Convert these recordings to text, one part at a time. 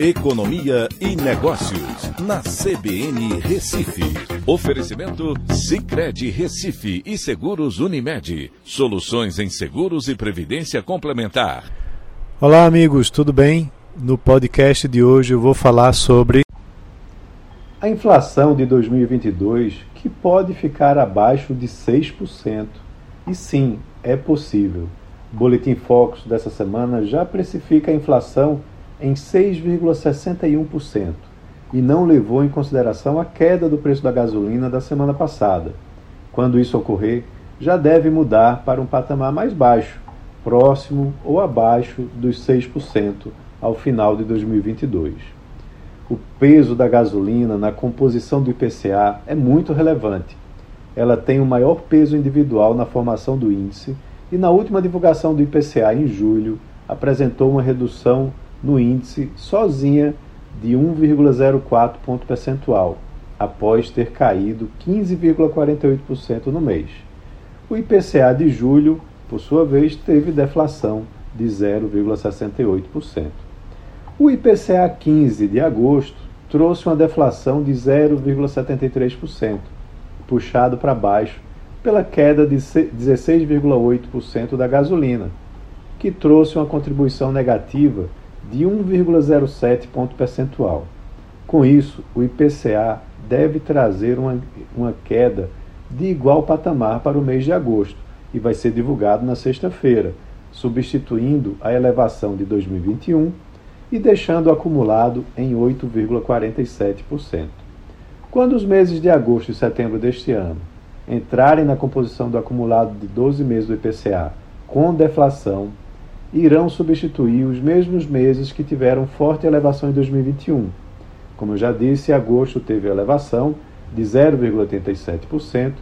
Economia e Negócios, na CBN Recife. Oferecimento Cicred Recife e Seguros Unimed. Soluções em seguros e previdência complementar. Olá, amigos, tudo bem? No podcast de hoje eu vou falar sobre a inflação de 2022 que pode ficar abaixo de 6%. E sim, é possível. O Boletim Focus dessa semana já precifica a inflação em 6,61% e não levou em consideração a queda do preço da gasolina da semana passada. Quando isso ocorrer, já deve mudar para um patamar mais baixo, próximo ou abaixo dos 6% ao final de 2022. O peso da gasolina na composição do IPCA é muito relevante. Ela tem o maior peso individual na formação do índice e, na última divulgação do IPCA em julho, apresentou uma redução no índice sozinha de 1,04 ponto percentual, após ter caído 15,48% no mês. O IPCA de julho, por sua vez, teve deflação de 0,68%. O IPCA 15 de agosto trouxe uma deflação de 0,73%, puxado para baixo pela queda de 16,8% da gasolina, que trouxe uma contribuição negativa de 1,07 ponto percentual. Com isso, o IPCA deve trazer uma, uma queda de igual patamar para o mês de agosto e vai ser divulgado na sexta-feira, substituindo a elevação de 2021 e deixando acumulado em 8,47%. Quando os meses de agosto e setembro deste ano entrarem na composição do acumulado de 12 meses do IPCA com deflação, irão substituir os mesmos meses que tiveram forte elevação em 2021. Como eu já disse, agosto teve elevação de 0,87%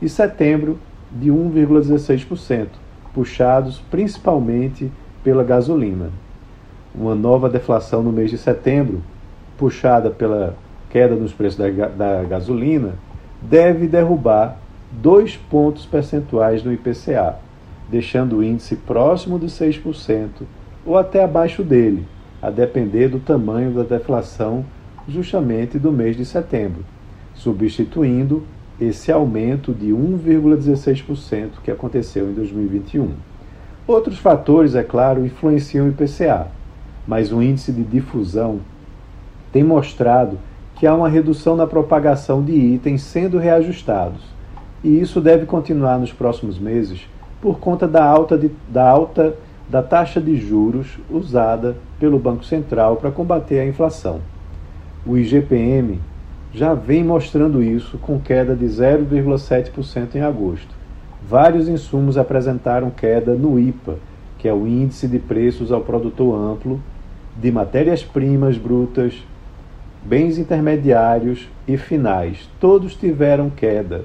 e setembro de 1,16%, puxados principalmente pela gasolina. Uma nova deflação no mês de setembro, puxada pela queda nos preços da, da gasolina, deve derrubar dois pontos percentuais no IPCA, deixando o índice próximo de 6% ou até abaixo dele, a depender do tamanho da deflação justamente do mês de setembro, substituindo esse aumento de 1,16% que aconteceu em 2021. Outros fatores, é claro, influenciam o IPCA, mas o índice de difusão tem mostrado que há uma redução na propagação de itens sendo reajustados, e isso deve continuar nos próximos meses por conta da alta, de, da alta da taxa de juros usada pelo Banco Central para combater a inflação. O IGPM já vem mostrando isso com queda de 0,7% em agosto. Vários insumos apresentaram queda no IPA, que é o Índice de Preços ao Produtor Amplo de matérias-primas brutas, bens intermediários e finais. Todos tiveram queda,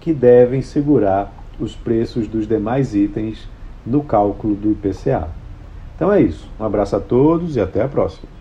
que devem segurar os preços dos demais itens no cálculo do IPCA. Então é isso. Um abraço a todos e até a próxima.